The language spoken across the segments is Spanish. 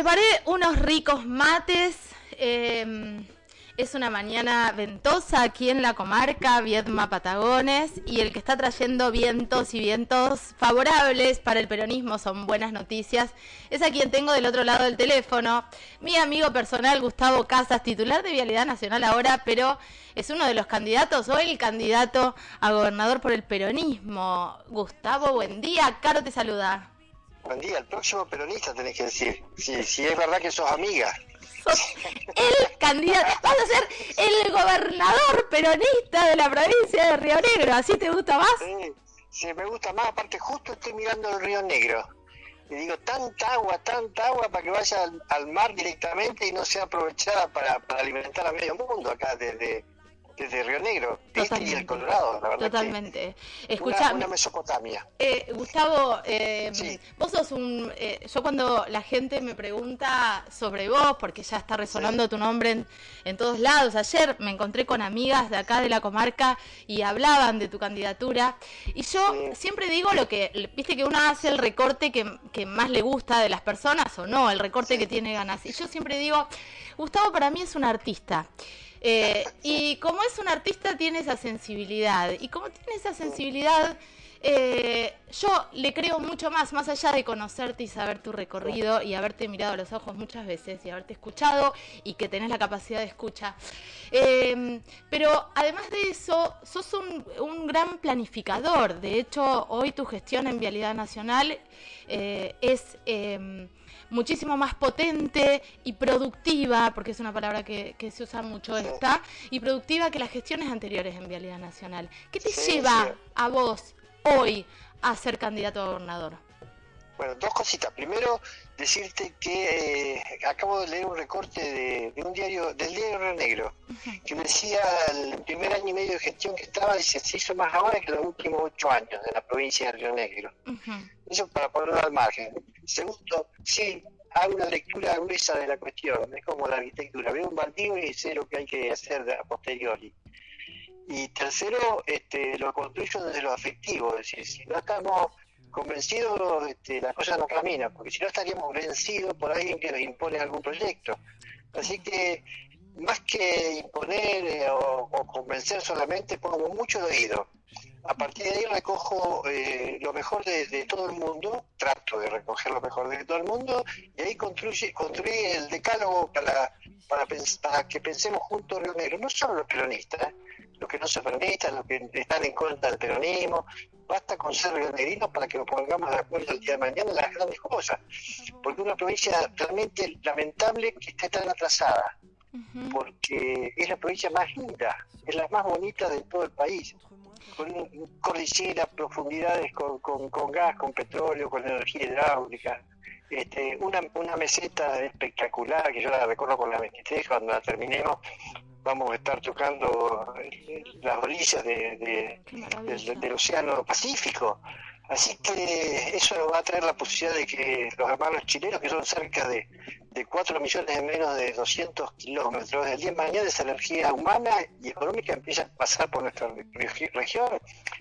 preparé unos ricos mates. eh, es una mañana ventosa aquí en la comarca Viedma Patagones y el que está trayendo vientos y vientos favorables para el peronismo son buenas noticias. Es a quien tengo del otro lado del teléfono, mi amigo personal Gustavo Casas, titular de Vialidad Nacional ahora, pero es uno de los candidatos o el candidato a gobernador por el peronismo. Gustavo, buen día. Caro te saluda. Buen día, el próximo peronista tenés que decir. Si, si es verdad que sos amiga. Sos el candidato, vas a ser el gobernador peronista de la provincia de Río Negro, ¿así te gusta más? Sí, sí, me gusta más. Aparte, justo estoy mirando el río Negro. Y digo, tanta agua, tanta agua para que vaya al, al mar directamente y no sea aprovechada para, para alimentar a medio mundo acá desde, desde Río Negro. Este y el Colorado, la verdad. que Totalmente. Una, Escucha, una Mesopotamia. eh, Gustavo, eh, Sí. vos sos un... eh, yo cuando la gente me pregunta sobre vos, porque ya está resonando tu nombre en, en todos lados, ayer me encontré con amigas de acá de la comarca y hablaban de tu candidatura, y yo Sí. siempre digo lo que, viste que uno hace el recorte que, que más le gusta de las personas o no, el recorte que tiene ganas, y yo siempre digo, Gustavo para mí es un artista. Eh, y como es un artista tiene esa sensibilidad. Y como tiene esa sensibilidad, eh, yo le creo mucho más, más allá de conocerte y saber tu recorrido y haberte mirado a los ojos muchas veces y haberte escuchado y que tenés la capacidad de escucha. Eh, pero además de eso, sos un, gran planificador. De hecho, hoy tu gestión en Vialidad Nacional es... muchísimo más potente y productiva, porque es una palabra que, que se usa mucho esta, y productiva que las gestiones anteriores en Vialidad Nacional. ¿Qué te Sí, lleva sí. a vos hoy a ser candidato a gobernador? Bueno, dos cositas. Primero, decirte que eh, acabo de leer un recorte de, de un diario, del diario Río Negro, que decía el primer año y medio de gestión que estaba, dice, se hizo más ahora que los últimos ocho años de la provincia de Río Negro. Ujú. Eso para ponerlo al margen. Segundo, sí, hago una lectura gruesa de la cuestión, es como la arquitectura, veo un baldío y sé lo que hay que hacer a posteriori. Y tercero, este, lo construyo desde lo afectivo, es decir, si no estamos convencidos, este, la cosa no camina, porque si no estaríamos vencidos por alguien que nos impone algún proyecto. Así que, más que imponer eh, o, convencer solamente, pongo mucho oído. A partir de ahí recojo eh, lo mejor de, todo el mundo, trato de recoger lo mejor de todo el mundo, y ahí construye, construye el decálogo para, para, para que pensemos juntos Río Negro, no solo los peronistas, los que no son peronistas, los que están en contra del peronismo, basta con ser rionegrinos para que nos pongamos de acuerdo el día de mañana en las grandes cosas, porque una provincia realmente lamentable que esté tan atrasada, porque es la provincia más linda, es la más bonita de todo el país, con un- cordillera, profundidades con, con, con gas, con petróleo, con energía hidráulica, este, una, una meseta espectacular que yo la recorro con la 23, cuando la terminemos vamos a estar tocando las orillas de, del, del Océano Pacífico. Así que eso nos va a traer la posibilidad de que los hermanos chilenos, que son cerca de, de 4 millones de menos de 200 kilómetros, del día de mañana esa energía humana y económica empieza a pasar por nuestra regi- región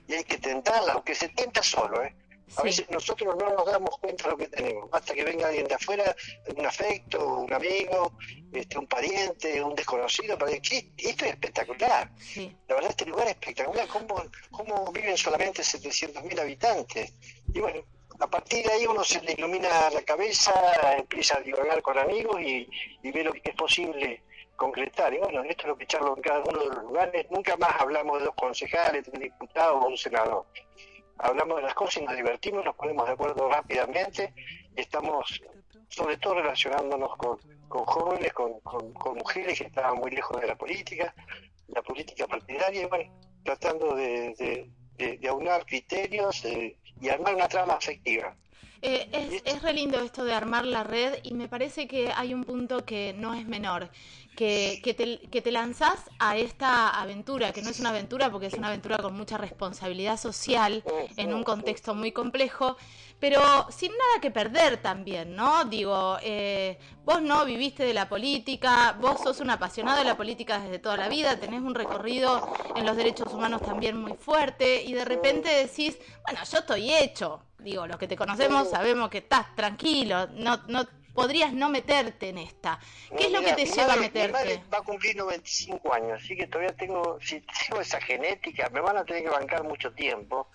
y hay que tentarla, aunque se tenta solo. ¿eh? A Sí. veces nosotros no nos damos cuenta de lo que tenemos, basta que venga alguien de afuera, un afecto, un amigo, este, un pariente, un desconocido, para decir, "¿Qué? esto es espectacular. Sí. La verdad, este lugar es espectacular. ¿Cómo, cómo viven solamente 700.000 habitantes? Y bueno, a partir de ahí uno se le ilumina la cabeza, empieza a dialogar con amigos y, y ve lo que es posible concretar. Y bueno, esto es lo que charlo en cada uno de los lugares. Nunca más hablamos de dos concejales, de un diputado o un senador. Hablamos de las cosas y nos divertimos, nos ponemos de acuerdo rápidamente estamos sobre todo relacionándonos con, jóvenes, con, mujeres que estaban muy lejos de la política, la política partidaria, bueno, tratando de- de aunar criterios eh, y armar una trama afectiva. Eh, es, es re lindo esto de armar la red y me parece que hay un punto que no es menor, que, que, te, que te lanzás a esta aventura, que no es una aventura porque es una aventura con mucha responsabilidad social en un contexto muy complejo, pero sin nada que perder también, ¿no? Digo, eh, vos no viviste de la política, vos sos un apasionado de la política desde toda la vida, tenés un recorrido en los derechos humanos también muy fuerte y de repente decís, bueno, yo estoy hecho. Digo, los que te conocemos sabemos que estás tranquilo, no, no podrías no meterte en esta? ¿Qué es lo que te lleva a meterte? Mi madre va a cumplir 95 años, así que todavía tengo, si tengo esa genética, me van a tener que bancar mucho tiempo.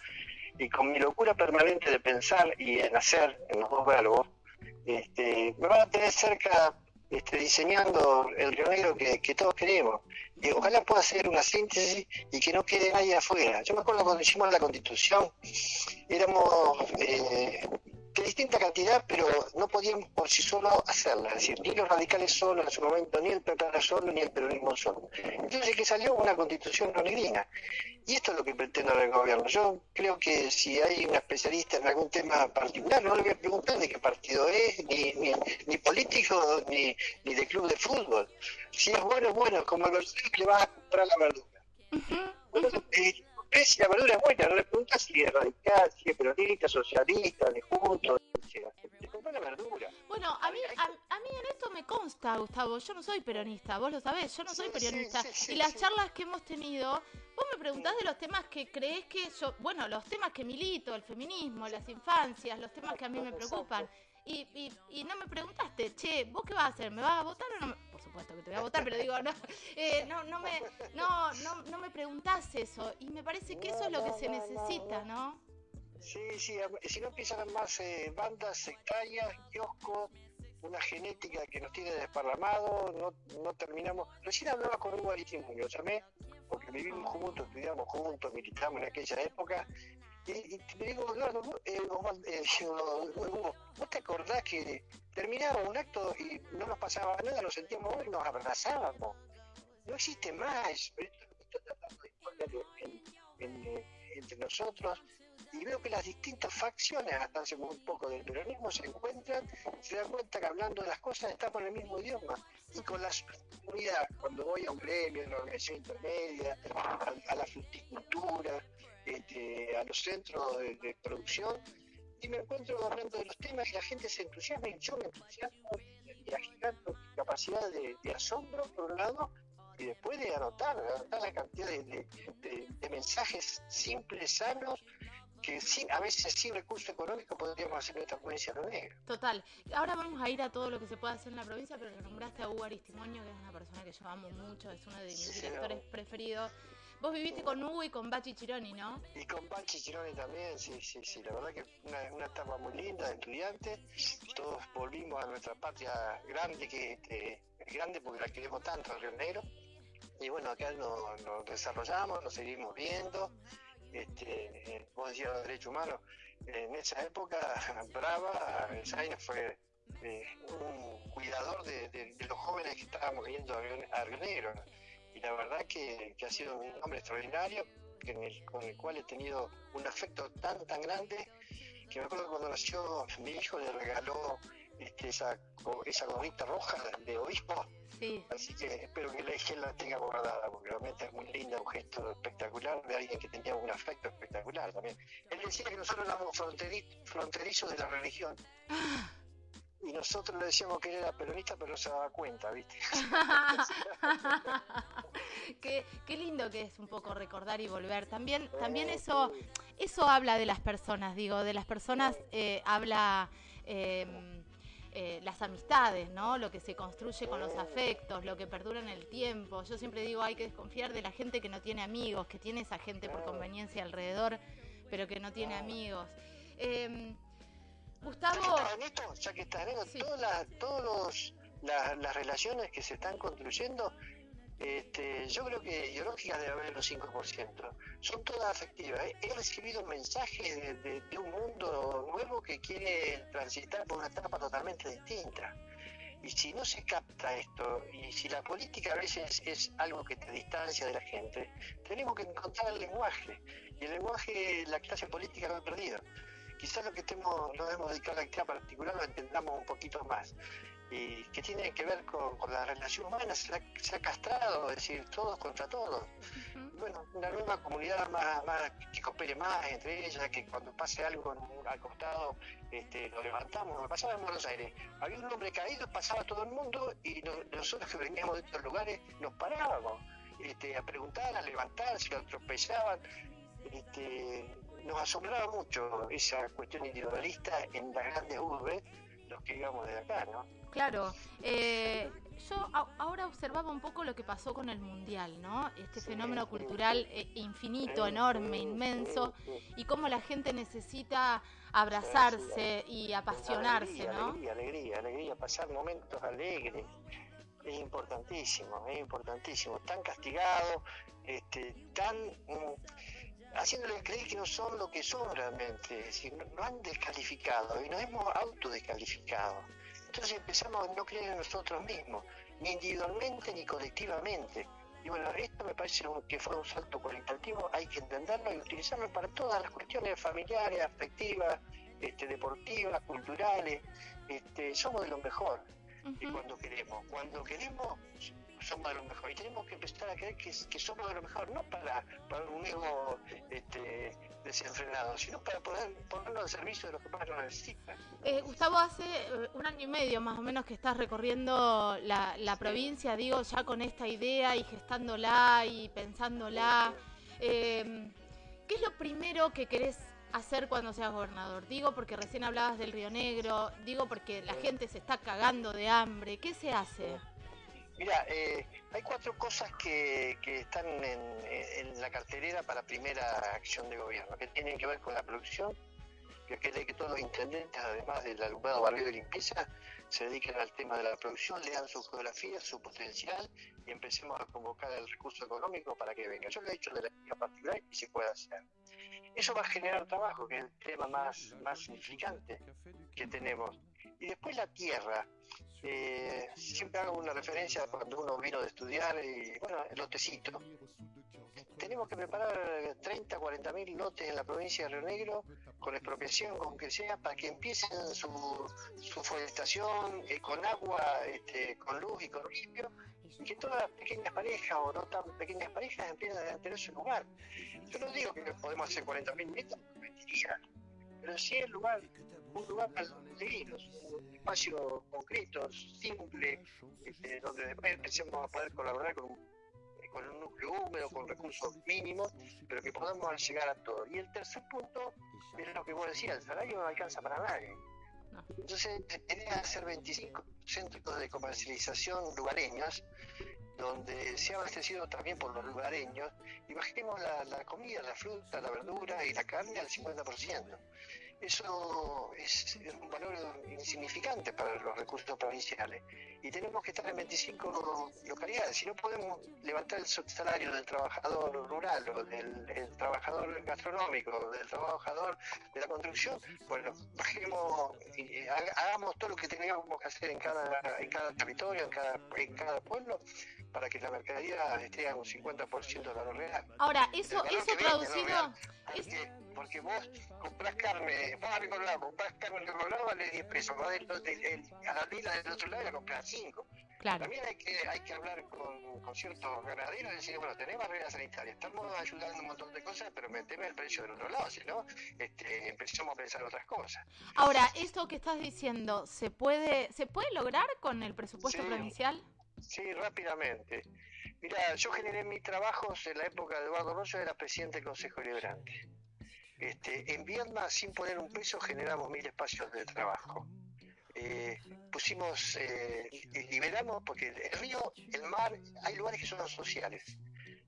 Y con mi locura permanente de pensar y en hacer en los dos verbos, este, me van a tener cerca este, diseñando el Río Negro que, todos queremos. Y ojalá pueda hacer una síntesis y que no quede nadie afuera. Yo me acuerdo cuando hicimos la constitución, éramos eh, de distinta cantidad, pero no podíamos por sí solo hacerla. Es decir, ni los radicales solos en su momento, ni el PP solo, ni el peronismo solo. Entonces, que salió una constitución negrina. Y esto es lo que pretende el gobierno. Yo creo que si hay un especialista en algún tema particular, no le voy a preguntar de qué partido es, ni, ni, ni político, ni, ni de club de fútbol. Si es bueno, bueno, como los que le vas a comprar la verdura. bueno, eh, si la verdura es buena, no le preguntas si es radical, si es peronista, socialista, de juntos, le compras la verdura. Bueno, a mí, a, mí en esto me consta, Gustavo, yo no soy peronista, vos lo sabés, yo no soy peronista. y las charlas que hemos tenido, vos me preguntás de los temas que crees que yo, bueno, los temas que milito, el feminismo, las infancias, los temas que a mí me preocupan. Y, y, y, no me preguntaste, che, ¿vos qué vas a hacer? ¿Me vas a votar o no? Supuesto que te voy a votar, pero digo, no, eh, no, no, me, no, no, no me preguntás eso. Y me parece que eso es lo que se necesita, ¿no? Sí, sí, si no empiezan más eh, bandas sectarias, kioscos, una genética que nos tiene desparramado, no, no terminamos. Recién hablaba con Hugo Aristimuño, lo llamé porque vivimos juntos, estudiamos juntos, militamos en aquella época, y, te digo, Eduardo, eh, eh, ¿vos te acordás que terminábamos un acto y no nos pasaba nada, nos sentíamos y nos abrazábamos? No existe más. Esto, entre nosotros y veo que las distintas facciones, hasta hace muy poco del peronismo, se encuentran, se dan cuenta que hablando de las cosas estamos en el mismo idioma. Y con la comunidad, cuando voy a un gremio, a una organización intermedia, a la fruticultura, este, a los centros de, producción y me encuentro hablando de los temas y la gente se entusiasma y yo me entusiasmo y, agitando mi capacidad de, asombro por un lado y después de anotar, anotar la cantidad de, mensajes simples, sanos, que sin, a veces sin recursos económicos podríamos hacer en esta provincia negra. Total. Ahora vamos a ir a todo lo que se puede hacer en la provincia, pero nombraste a Hugo Aristimonio, que es una persona que yo amo mucho, es uno de mis directores preferidos. Vos viviste con Hugo y con Bachi Chironi, ¿no? Y con Bachi Chironi también, sí, sí, sí. La verdad que una, una etapa muy linda de estudiante. Todos volvimos a nuestra patria grande, que es grande porque la queremos tanto, Río Negro. Y bueno, acá nos, desarrollamos, nos seguimos viendo. Este, vos decías los derechos humanos. En esa época, Brava, Zaina fue eh, un cuidador de, los jóvenes que estábamos yendo a Río Negro la verdad que, ha sido un hombre extraordinario con el cual he tenido un afecto tan tan grande que me acuerdo cuando nació mi hijo le regaló este, esa, esa gorrita roja de obispo. Así que espero que la, él la tenga guardada porque realmente es muy linda un gesto espectacular de alguien que tenía un afecto espectacular también. Él decía que nosotros éramos fronterizos de la religión. Y nosotros le decíamos que él era peronista, pero no se daba cuenta, ¿viste? qué, qué, lindo que es un poco recordar y volver. También, también eso, eso habla de las personas, digo, de las personas eh, habla em, eh, las amistades, ¿no? Lo que se construye con los afectos, lo que perdura en el tiempo. Yo siempre digo, hay que desconfiar de la gente que no tiene amigos, que tiene esa gente por conveniencia alrededor, pero que no tiene amigos. Eh, Gustavo. Ya que estás en esto, todas, todos las relaciones que se están construyendo, este, yo creo que ideológicas debe haber el 5%. Son todas afectivas. He recibido mensajes de, de, un mundo nuevo que quiere transitar por una etapa totalmente distinta. Y si no se capta esto, y si la política a veces es algo que te distancia de la gente, tenemos que encontrar el lenguaje. Y el lenguaje la clase política lo ha perdido quizás lo que estemos, nos hemos dedicado a la actividad particular lo entendamos un poquito más. Y que tiene que ver con, la relación humana, se ha, castrado, es decir, todos contra todos. Bueno, una nueva comunidad más, más que coopere más entre ellas, que cuando pase algo al costado este, lo levantamos. Me pasaba en Buenos Aires, había un hombre caído, pasaba todo el mundo y nosotros que veníamos de estos lugares nos parábamos este, a preguntar, a levantar, si lo atropellaban. Este, nos asombraba mucho esa cuestión individualista en las grandes urbes, los que íbamos de acá, ¿no? Claro. Eh, yo ahora observaba un poco lo que pasó con el Mundial, ¿no? Este fenómeno cultural eh, infinito, enorme, inmenso, y cómo la gente necesita abrazarse y apasionarse, ¿no? Alegría, alegría, alegría, pasar momentos alegres. Es importantísimo, es importantísimo. Tan castigado, este, tan... Mm, haciéndoles creer que no son lo que son realmente, es decir, nos han descalificado y nos hemos autodescalificado. Entonces empezamos a no creer en nosotros mismos, ni individualmente ni colectivamente. Y bueno, esto me parece que fue un salto cualitativo, hay que entenderlo y utilizarlo para todas las cuestiones familiares, afectivas, este, deportivas, culturales. Este, somos de lo mejor y cuando queremos. Cuando queremos, somos de lo mejor. Y tenemos que empezar a creer que, somos de lo mejor, no para, para un ego este, desenfrenado, sino para poder ponerlo al servicio de los que más lo necesitan. Eh, Gustavo, hace eh, un año y medio más o menos que estás recorriendo la, la provincia, digo, ya con esta idea y gestándola y pensándola. Eh, ¿Qué es lo primero que querés hacer cuando seas gobernador? Digo porque recién hablabas del Río Negro, digo porque la gente se está cagando de hambre. ¿Qué se hace? Mira, eh, hay cuatro cosas que, que están en, la cartelera para primera acción de gobierno, que tienen que ver con la producción, que quiere que todos los intendentes, además del alumbrado barrio de limpieza, se dediquen al tema de la producción, lean su geografía, su potencial y empecemos a convocar el recurso económico para que venga. Yo lo he dicho de la línea particular y se puede hacer. Eso va a generar trabajo, que es el tema más, más significante que tenemos. Y después la tierra. Eh, siempre hago una referencia cuando uno vino de estudiar, y bueno, el lotecito. Tenemos que preparar 30, 40 mil lotes en la provincia de Río Negro, con expropiación, con que sea, para que empiecen su, su forestación eh, con agua, este, con luz y con limpio, y que todas las pequeñas parejas o no tan pequeñas parejas empiecen a tener su lugar. Yo no digo que podemos hacer 40 mil metros, mentiría, pero sí el lugar un lugar para los un espacio concreto, simple, este, donde después empecemos a poder colaborar con, con un núcleo húmedo, con recursos mínimos, pero que podamos llegar a todo. Y el tercer punto es lo que vos decías, el salario no alcanza para nadie. Entonces, tenés que hacer 25 centros de comercialización lugareños, donde se ha abastecido también por los lugareños. Imaginemos la, la comida, la fruta, la verdura y la carne al 50% eso es, un valor insignificante para los recursos provinciales. Y tenemos que estar en 25 localidades. Si no podemos levantar el salario del trabajador rural o del trabajador gastronómico, del trabajador de la construcción, bueno, bajemos, y, hagamos todo lo que tengamos que hacer en cada, en cada territorio, en cada, en cada pueblo, para que la mercadería esté a un 50% de la real. Ahora, eso, eso traducido... Porque, vos comprás carne, vas a Recolado, comprás carne en Recolado vale 10 pesos, vas a la isla del otro lado y compras 5. Claro. También hay que, hay que hablar con, con ciertos ganaderos y decir, bueno, tenemos barreras sanitarias, estamos ayudando un montón de cosas, pero meteme el precio del otro lado, si no, este, empezamos a pensar otras cosas. Ahora, esto que estás diciendo, ¿se puede, ¿se puede lograr con el presupuesto provincial? Sí, rápidamente. Mira, yo generé mis trabajos en la época de Eduardo Rosso, era presidente del Consejo Liberante. Este, en Vietnam, sin poner un peso, generamos mil espacios de trabajo. Eh, pusimos, eh, liberamos, porque el río, el mar, hay lugares que son sociales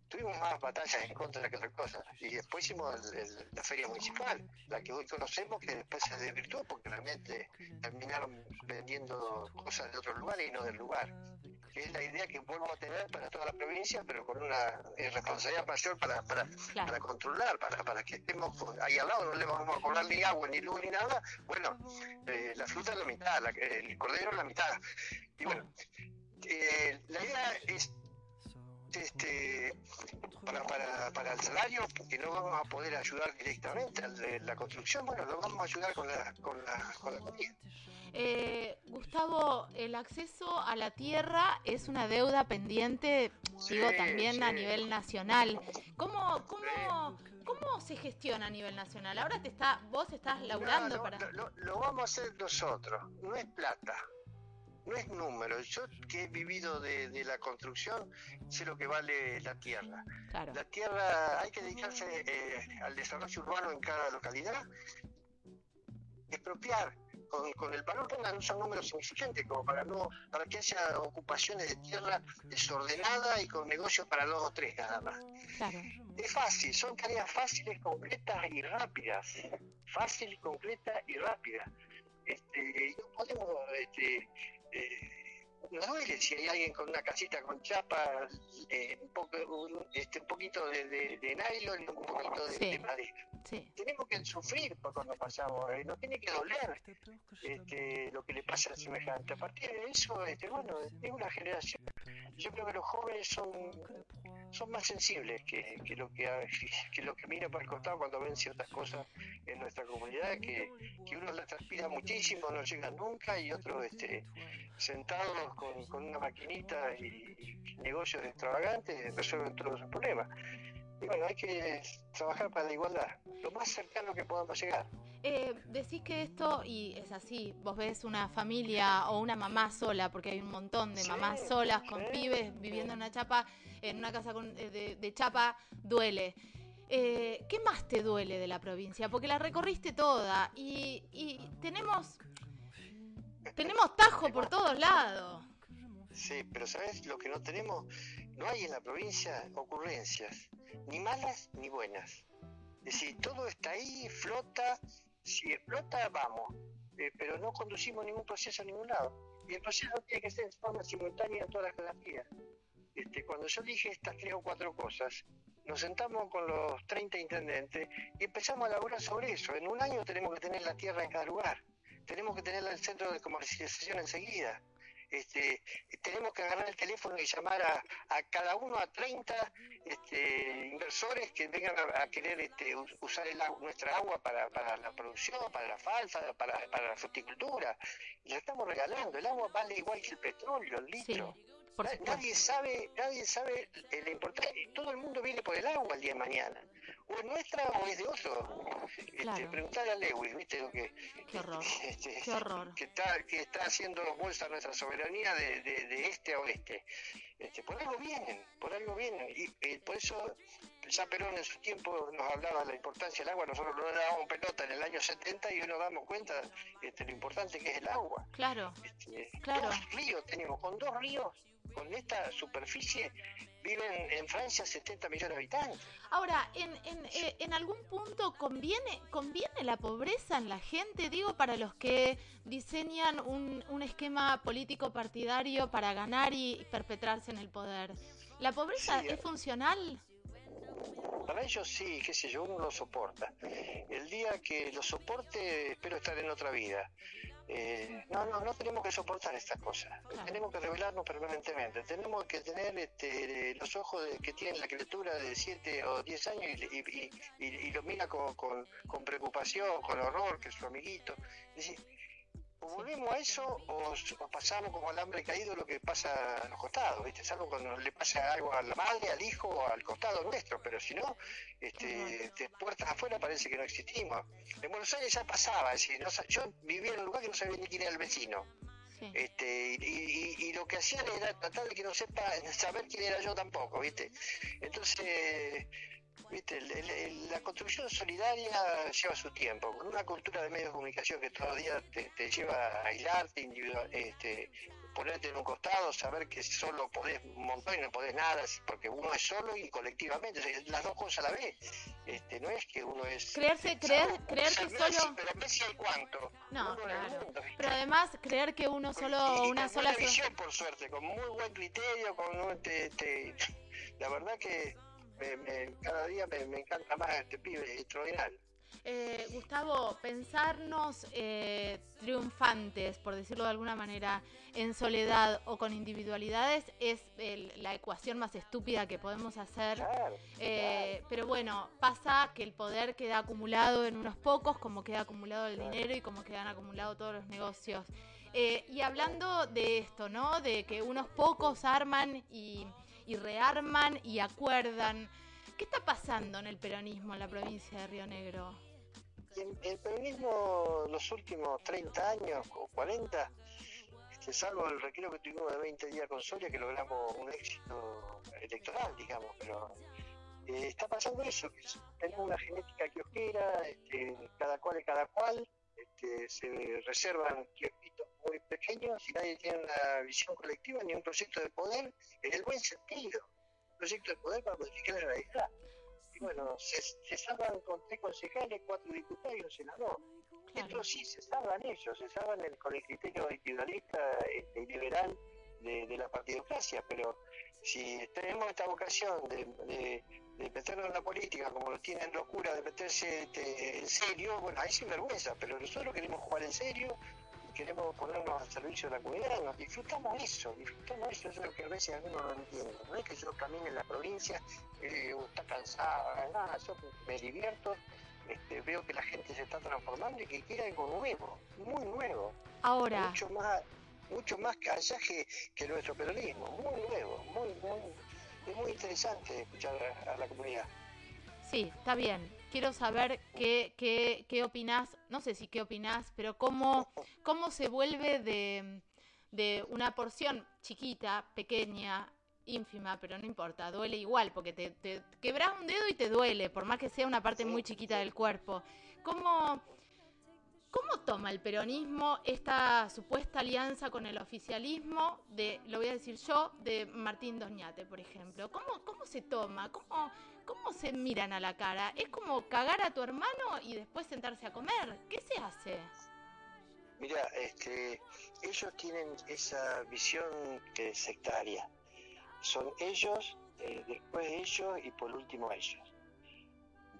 tuvimos más batallas en contra que otra cosa. Y después hicimos la feria municipal, la que hoy conocemos, que después se desvirtuó porque realmente terminaron vendiendo cosas de otros lugares y no del lugar. Que es la idea que vuelvo a tener para toda la provincia, pero con una eh, responsabilidad mayor para, para, para controlar, para, para que estemos ahí al lado, no le vamos a cobrar ni agua, ni luz, ni nada. Bueno, eh, la fruta es la mitad, el cordero es la mitad. Y bueno, eh, la idea es este, para, para, para el salario, porque no vamos a poder ayudar directamente a la construcción, bueno, lo vamos a ayudar con la, con la, con la comida. Eh, Gustavo, el acceso a la tierra es una deuda pendiente, digo, también a nivel nacional. ¿Cómo, cómo, ¿Cómo se gestiona a nivel nacional? Ahora te está, vos estás laburando para... lo vamos a hacer nosotros, no es plata no es número. Yo que he vivido de, la construcción sé lo que vale la tierra. La tierra hay que dedicarse eh, al desarrollo urbano en cada localidad, expropiar, con, el valor pongan un número significante, como para no para que haya ocupaciones de tierra desordenada y con negocios para dos o tres nada más. Es fácil, son tareas fáciles, concretas y rápidas. Fácil, concreta y rápida. Este, no podemos este, eh, no duele si hay alguien con una casita con chapa, eh, un, poco, este, un poquito de, de, nylon y un poquito de, madera. Tenemos que sufrir por cuando pasamos, eh, no tiene que doler este, lo que le pasa al semejante. A partir de eso, este, bueno, es una generación. Yo creo que los jóvenes son, son más sensibles que, que lo que, que lo que mira para el costado cuando ven ciertas cosas en nuestra comunidad, que, que uno la transpira muchísimo, no llega nunca, y otros este, sentados con, una maquinita y, negocios extravagantes resuelven todos los problemas. Y bueno, hay que trabajar para la igualdad, lo más cercano que podamos llegar. Eh, decís que esto, y es así, vos ves una familia o una mamá sola, porque hay un montón de mamás solas con pibes viviendo en una chapa, en una casa eh, de, chapa, duele. Eh, ¿Qué más te duele de la provincia? Porque la recorriste toda y, y tenemos tenemos tajo por todos lados. Sí, pero ¿sabes lo que no tenemos? No hay en la provincia ocurrencias, ni malas ni buenas. Es decir, todo está ahí, flota, si explota, vamos, eh, pero no conducimos ningún proceso a ningún lado. Y el proceso tiene que ser en forma simultánea en todas las geografías. Este, cuando yo dije estas tres o cuatro cosas, nos sentamos con los 30 intendentes y empezamos a elaborar sobre eso. En un año tenemos que tener la tierra en cada lugar tenemos que tener el centro de comercialización enseguida. Este, tenemos que agarrar el teléfono y llamar a, cada uno, a 30 este, inversores que vengan a, querer este, usar el nuestra agua para, la producción, para la falsa, para, la fruticultura. Y la estamos regalando. El agua vale igual que el petróleo, el litro nadie sabe, nadie sabe la importancia. Todo el mundo viene por el agua el día de mañana. O es nuestra o es de otro. Este, preguntar a Lewis, ¿viste? Lo que, Qué horror. Este, Qué horror. Que está, que está haciendo bolsa nuestra soberanía de, de, este a oeste. Este, por algo vienen, por algo vienen. Y eh, por eso ya Perón en su tiempo nos hablaba de la importancia del agua. Nosotros no dábamos pelota en el año 70 y hoy nos damos cuenta este, lo importante que es el agua. Claro. Este, claro. Dos ríos tenemos, con dos ríos con esta superficie viven en Francia 70 millones de habitantes. Ahora, en, en, eh, en, algún punto conviene conviene la pobreza en la gente, digo, para los que diseñan un, un esquema político partidario para ganar y perpetrarse en el poder. ¿La pobreza es funcional? Para ellos sí, qué sé yo, uno lo soporta. El día que lo soporte, espero estar en otra vida. Eh, no, no, no tenemos que soportar estas cosas. Tenemos que revelarnos permanentemente. Tenemos que tener este, los ojos de, que tiene la criatura de 7 o 10 años y, y, lo mira con, con, con, preocupación, con horror, que es su amiguito. Es decir, o volvemos a eso o, pasamos como alambre caído lo que pasa a los costados, ¿viste? Salvo cuando le pasa algo a la madre, al hijo o al costado nuestro, pero si no, este, de puertas afuera parece que no existimos. En Buenos Aires ya pasaba, es decir, yo vivía en un lugar que no sabía ni quién era el vecino. Este, y, lo que hacían era tratar de que no sepa saber quién era yo tampoco, ¿viste? Entonces, ¿Viste? la construcción solidaria lleva su tiempo, con una cultura de medios de comunicación que todos los días te, lleva a aislarte, individual, este, ponerte en un costado, saber que solo podés un montón y no podés nada, porque uno es solo y colectivamente, las dos cosas a la vez. Este, no es que uno es... Creerse, creer, creer que solo... Pero Messi el cuánto. No, claro. pero además creer que uno solo, una sola... visión, por suerte, con muy buen criterio, con... Este, la verdad que cada día me, encanta más este pibe extraordinario. Eh, Gustavo, pensarnos eh, triunfantes, por decirlo de alguna manera, en soledad o con individualidades es la ecuación más estúpida que podemos hacer. Eh, pero bueno, pasa que el poder queda acumulado en unos pocos, como queda acumulado el dinero y como quedan acumulados todos los negocios. y hablando de esto, ¿no? De que unos pocos arman y y rearman y acuerdan. ¿Qué está pasando en el peronismo en la provincia de Río Negro? El, peronismo los últimos 30 años o 40, este, salvo el requiero que tuvimos de 20 días con Soria, que logramos un éxito electoral, digamos, pero eh, está pasando eso, que tenemos una genética kiosquera, este, cada cual es cada cual, este, se reservan kiosquitos muy pequeños y nadie tiene una visión colectiva ni un proyecto de poder en el buen sentido, un proyecto de poder para modificar la realidad. Y bueno, se, se salvan con tres concejales, cuatro diputados y un senador. Esto sí, se salvan ellos, se salvan el, con el criterio individualista este, y liberal de, la partidocracia, pero si tenemos esta vocación de, de, meternos en la política como lo tienen locura de meterse este, en serio, bueno, hay sinvergüenza, pero nosotros queremos jugar en serio, queremos ponernos al servicio de la comunidad, nos disfrutamos eso, disfrutamos eso, eso es lo que a veces algunos no entienden. No es que yo camine en la provincia, eh, está cansada, nada, yo me divierto, este, veo que la gente se está transformando y que quiere algo nuevo, muy nuevo. Ahora. Mucho más, mucho más que, que nuestro peronismo, muy nuevo, muy, muy, es muy interesante escuchar a, la comunidad. Sí, está bien. Quiero saber qué, qué, qué opinás, no sé si qué opinás, pero cómo, cómo se vuelve de, de una porción chiquita, pequeña, ínfima, pero no importa, duele igual, porque te, te quebras un dedo y te duele, por más que sea una parte muy chiquita del cuerpo. ¿Cómo, ¿Cómo toma el peronismo esta supuesta alianza con el oficialismo de, lo voy a decir yo, de Martín Doñate, por ejemplo? ¿Cómo, cómo se toma? ¿Cómo, ¿Cómo se miran a la cara? ¿Es como cagar a tu hermano y después sentarse a comer? ¿Qué se hace? Mira, este, ellos tienen esa visión sectaria. Son ellos, eh, después ellos y por último ellos.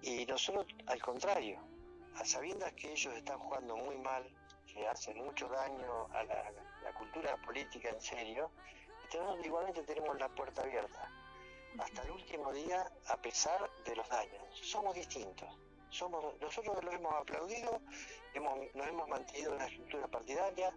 Y nosotros, al contrario, a sabiendas que ellos están jugando muy mal, que hacen mucho daño a la, cultura política en serio, igualmente tenemos la puerta abierta hasta el último día a pesar de los daños. Somos distintos. Somos, nosotros lo hemos aplaudido, hemos, nos hemos mantenido en la estructura partidaria,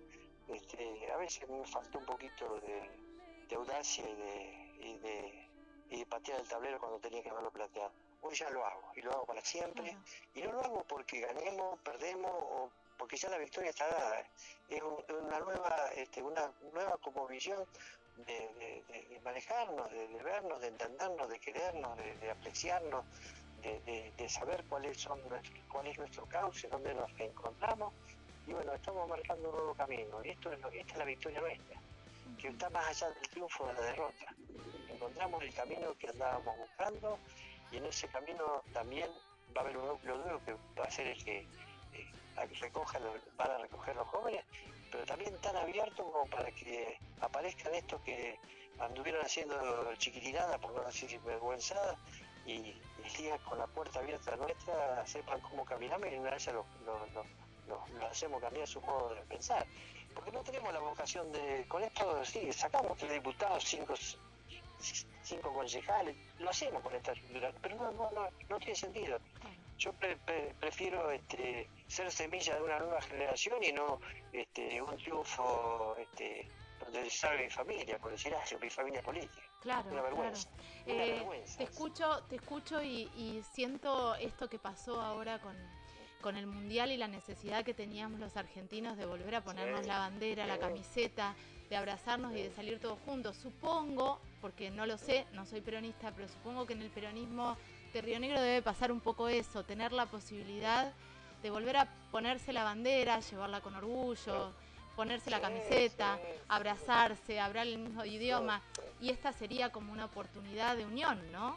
este, a veces me faltó un poquito de, audacia y de, y de patear el tablero cuando tenía que haberlo planteado hoy ya lo hago y lo hago para siempre. Y no lo hago porque ganemos, perdemos o porque ya la victoria está dada. Es una nueva, este, una nueva como visión de, manejarnos, de, vernos, de entendernos, de querernos, de, apreciarnos, de, saber cuáles son cuál es nuestro cauce, dónde nos encontramos. Y bueno, estamos marcando un nuevo camino. Y esto es lo, esta es la victoria nuestra, que está más allá del triunfo de la derrota. Encontramos el camino que andábamos buscando y en ese camino también va a haber un núcleo duro que va a ser el que eh, recojan, van a recoger los jóvenes, pero también tan abierto como para que aparezcan estos que anduvieron haciendo chiquitinada, por no decir vergüenzada, y día con la puerta abierta nuestra sepan cómo caminamos y una vez lo, lo, hacemos cambiar su modo de pensar. Porque no tenemos la vocación de, con esto sí, sacamos tres diputados, cinco cinco concejales, lo hacemos con esta estructura, pero no, no, no, no tiene sentido. Yo prefiero este, ser semilla de una nueva generación y no este, un triunfo este, donde salga mi familia, por decir así, mi familia política. Claro, una vergüenza. Eh, te escucho, te escucho y, y siento esto que pasó ahora con, con el mundial y la necesidad que teníamos los argentinos de volver a ponernos la bandera, la camiseta, de abrazarnos y de salir todos juntos. Supongo, porque no lo sé, no soy peronista, pero supongo que en el peronismo de Río Negro debe pasar un poco eso, tener la posibilidad de volver a ponerse la bandera, llevarla con orgullo, ponerse la camiseta, abrazarse, hablar el mismo idioma. Y esta sería como una oportunidad de unión, ¿no?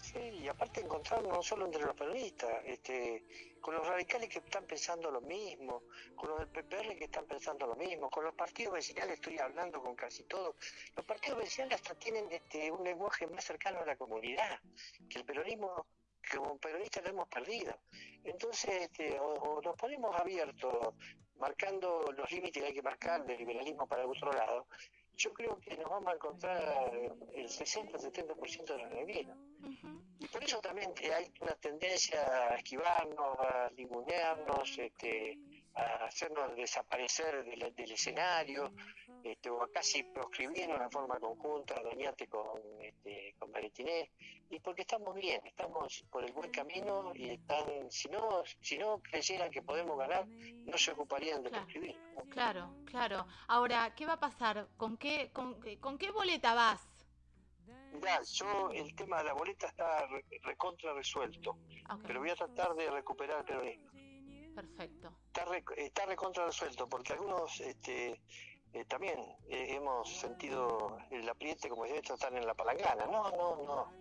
Sí, y aparte encontrarnos no solo entre los peronistas, este, con los radicales que están pensando lo mismo, con los del PPR que están pensando lo mismo, con los partidos vecinales estoy hablando con casi todos. Los partidos vecinales hasta tienen este, un lenguaje más cercano a la comunidad, que el peronismo que como peronistas lo hemos perdido. Entonces, este, o, nos ponemos abiertos, marcando los límites que hay que marcar del liberalismo para el otro lado, yo creo que nos vamos a encontrar el 60-70% de los enemigos. Y por eso también hay una tendencia a esquivarnos, a ningunearnos, este, a hacernos desaparecer del, escenario, este, o casi proscribirnos de forma conjunta, Doñate con, este, con Maritiné, y porque estamos bien, estamos por el buen camino y están, si no, si no creyeran que podemos ganar, no se ocuparían de proscribir. Claro, claro. Ahora, ¿qué va a pasar? ¿Con qué, con, con qué boleta vas? Mirá, yo el tema de la boleta está recontra resuelto, pero voy a tratar de recuperar el peronismo. Perfecto. Está está recontra resuelto, porque algunos este, eh, también eh, hemos sentido el apriete como si esto están en la palangana. No, no, no.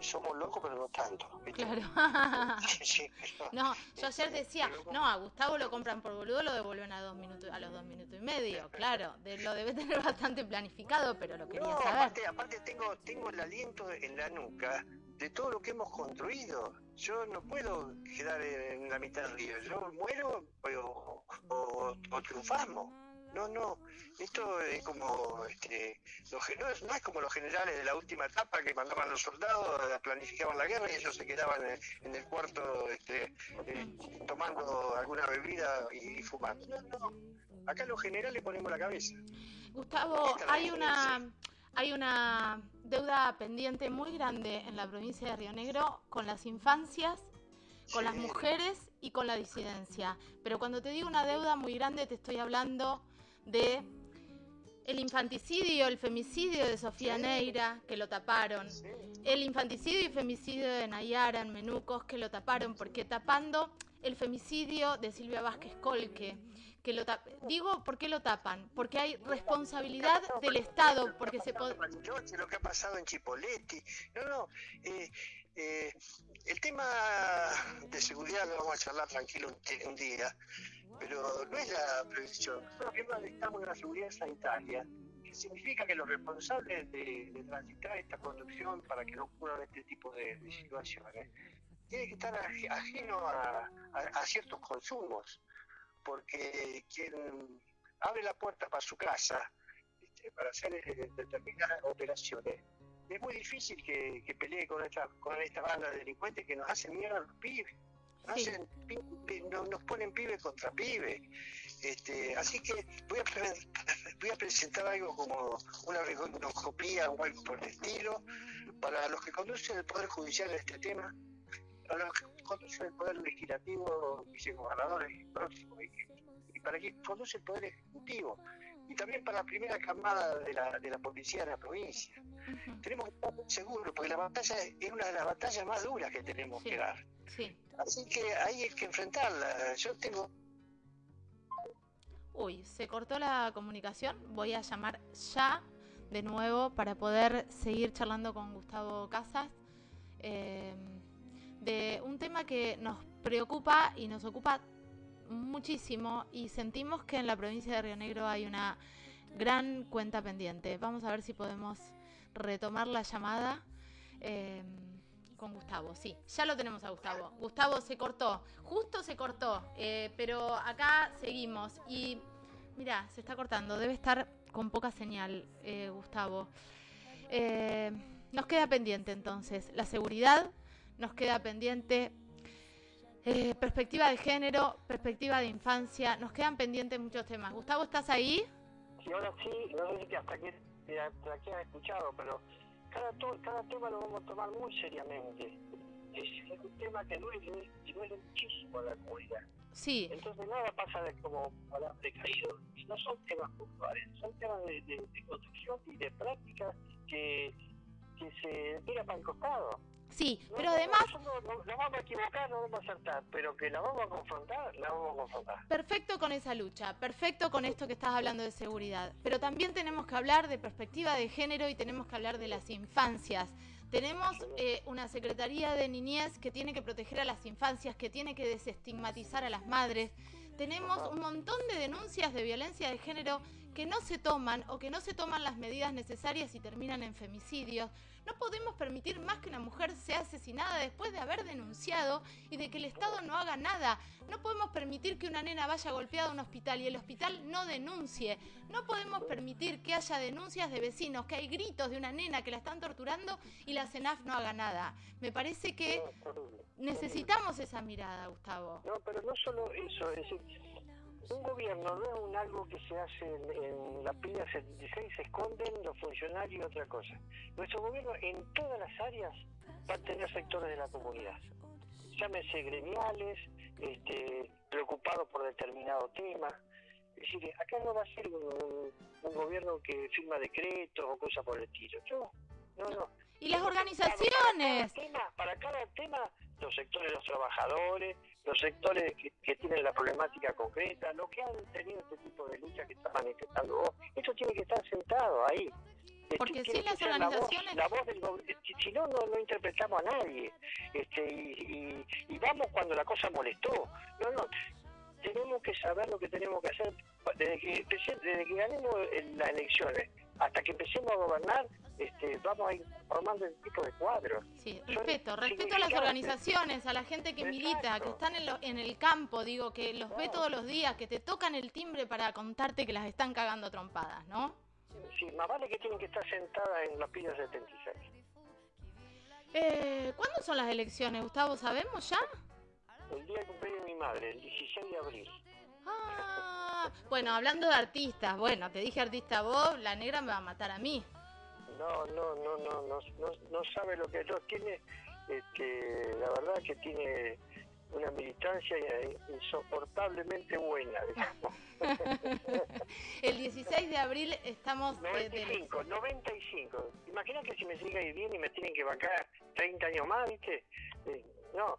Somos locos, pero no tanto. Claro. no, yo ayer decía, no, a Gustavo lo compran por boludo, lo devuelven a dos minutos, a los dos minutos y medio. Claro, lo debe tener bastante planificado, pero lo quería saber. Aparte, aparte tengo, tengo el aliento en la nuca de todo lo que hemos construido. Yo no puedo quedar en la mitad del río. Yo muero o, o triunfamos. No, no, esto es como, este, no, es, como los generales de la última etapa que mandaban los soldados, planificaban la guerra y ellos se quedaban en, el cuarto este, eh, tomando alguna bebida y, fumando. No, no, acá los generales ponemos la cabeza. Gustavo, hay una... Hay una deuda pendiente muy grande en la provincia de Río Negro con las infancias con las mujeres y con la disidencia. Pero cuando te digo una deuda muy grande, te estoy hablando de el infanticidio, el femicidio de Sofía Neira, que lo taparon, el infanticidio y femicidio de Nayara en Menucos, que lo taparon, porque tapando el femicidio de Silvia Vázquez Colque, que lo digo, ¿por qué lo tapan? Porque hay responsabilidad del Estado, porque se puede... Lo que ha pasado en Chipoletti, no, no, eh, eh, el tema de seguridad lo vamos a charlar tranquilo un día, pero no es la prevención. Nosotros estamos en la seguridad sanitaria, que significa que los responsables de, transitar esta conducción para que no ocurran este tipo de, situaciones tienen que estar ajenos a, ciertos consumos, porque quien abre la puerta para su casa este, para hacer eh, determinadas operaciones, es muy difícil que, pelee con esta, con esta banda de delincuentes que nos hacen miedo a los pibes nos ponen pibe contra pibe. Este, así que voy a, voy a presentar algo como una reconocopía o algo por el estilo para los que conducen el Poder Judicial en este tema, para los que conducen el Poder Legislativo, vicegobernadores próximos, y, y para quien conduce el Poder Ejecutivo y también para la primera camada de la, de la policía de la provincia. Tenemos que estar seguros, porque la batalla es una de las batallas más duras que tenemos que dar. Así que hay que enfrentarla. Yo tengo... Uy, se cortó la comunicación. Voy a llamar ya de nuevo para poder seguir charlando con Gustavo Casas eh, de un tema que nos preocupa y nos ocupa muchísimo y sentimos que en la provincia de Río Negro hay una gran cuenta pendiente. Vamos a ver si podemos retomar la llamada eh, con Gustavo. Sí, ya lo tenemos a Gustavo. Gustavo se cortó, justo se cortó, eh, pero acá seguimos y mira, se está cortando, debe estar con poca señal, eh, Gustavo. nos queda pendiente entonces la seguridad, nos queda pendiente eh, perspectiva de género, perspectiva de infancia, nos quedan pendientes muchos temas. Gustavo, ¿estás ahí? Sí, ahora sí, no sé si hasta aquí, aquí han escuchado, pero cada, cada tema lo vamos a tomar muy seriamente. Es un tema que duele y duele muchísimo a la comunidad. Sí. Entonces nada pasa de como de caído. No son temas puntuales, son temas de, de, construcción y de práctica que, que se tira para el costado. Sí, pero además... No, vamos a equivocar, vamos a acertar, pero que la vamos a confrontar, la vamos a confrontar. Perfecto con esa lucha, perfecto con esto que estás hablando de seguridad, pero también tenemos que hablar de perspectiva de género y tenemos que hablar de las infancias. Tenemos eh, una Secretaría de Niñez que tiene que proteger a las infancias, que tiene que desestigmatizar a las madres. Tenemos un montón de denuncias de violencia de género que no se toman o que no se toman las medidas necesarias y terminan en femicidios. No podemos permitir más que una mujer sea asesinada después de haber denunciado y de que el Estado no haga nada. No podemos permitir que una nena vaya golpeada a un hospital y el hospital no denuncie. No podemos permitir que haya denuncias de vecinos, que hay gritos de una nena que la están torturando y la CENAF no haga nada. Me parece que necesitamos esa mirada, Gustavo. No, pero no solo eso, es decir, un gobierno no es un algo que se hace en, la pila 76, se esconden los funcionarios y otra cosa. Nuestro gobierno en todas las áreas va a tener sectores de la comunidad. Llámese gremiales, este, preocupados por determinado tema. Es decir, acá no va a ser un, gobierno que firma decretos o cosas por el estilo. No, no, no. ¿Y las organizaciones? Para cada, tema, para cada tema, los sectores de los trabajadores, los sectores que, tienen la problemática concreta, los que han tenido este tipo de lucha que está manifestando vos, eso tiene que estar sentado ahí. Este, Porque si las organizaciones... La voz, del si no, no, interpretamos a nadie. Este, y, y, vamos cuando la cosa molestó. No, no, tenemos que saber lo que tenemos que hacer desde que, desde que ganemos las elecciones hasta que empecemos a gobernar, este, vamos a ir formando el tipo de cuadros. Sí, respeto, respeto a las organizaciones, a la gente que milita, que están en, en, el campo, digo, que los ve todos los días, que te tocan el timbre para contarte que las están cagando trompadas, ¿no? Sí, más vale que tienen que estar sentadas en los pinos 76. Eh, ¿Cuándo son las elecciones, Gustavo? ¿Sabemos ya? El día de cumpleaños de mi madre, el 16 de abril. Ah, bueno, hablando de artistas, bueno, te dije artista vos, la negra me va a matar a mí. No, no, no, no, no, no, no sabe lo que no tiene, este, la verdad que tiene una militancia insoportablemente buena, digamos. el 16 de abril estamos... 95, eh, 95. Imagina que si me sigue bien y me tienen que vacar 30 años más, ¿viste? Eh, no,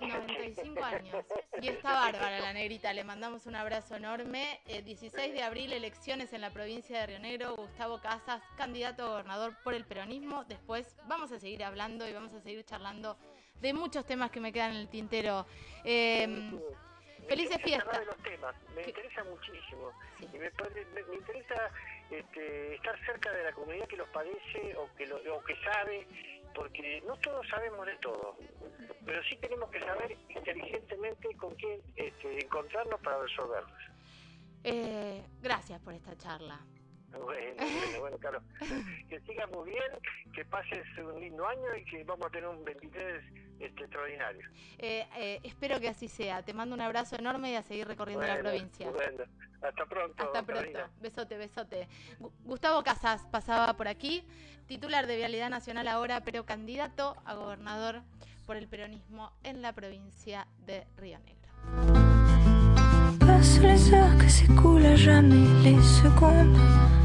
95 años. Y está bárbara la negrita. Le mandamos un abrazo enorme. El 16 de abril, elecciones en la provincia de Río Negro. Gustavo Casas, candidato a gobernador por el peronismo. Después vamos a seguir hablando y vamos a seguir charlando de muchos temas que me quedan en el tintero. Eh, felices fiestas. Me interesa muchísimo. Y me, interesa este, estar cerca de la comunidad que los padece o que, lo, o que sabe porque no todos sabemos de todo, pero sí tenemos que saber inteligentemente con quién este, encontrarnos para resolverlos. Eh, gracias por esta charla. Bueno, bueno, claro. Que sigas muy bien, que pases un lindo año y que vamos a tener un 23 este, extraordinario. Eh, eh, espero que así sea. Te mando un abrazo enorme y a seguir recorriendo la provincia. Bueno, hasta pronto. Hasta pronto. Besote, besote. Gustavo Casas pasaba por aquí, titular de Vialidad Nacional ahora, pero candidato a gobernador por el peronismo en la provincia de Río Negro. les heures que jamais les secondes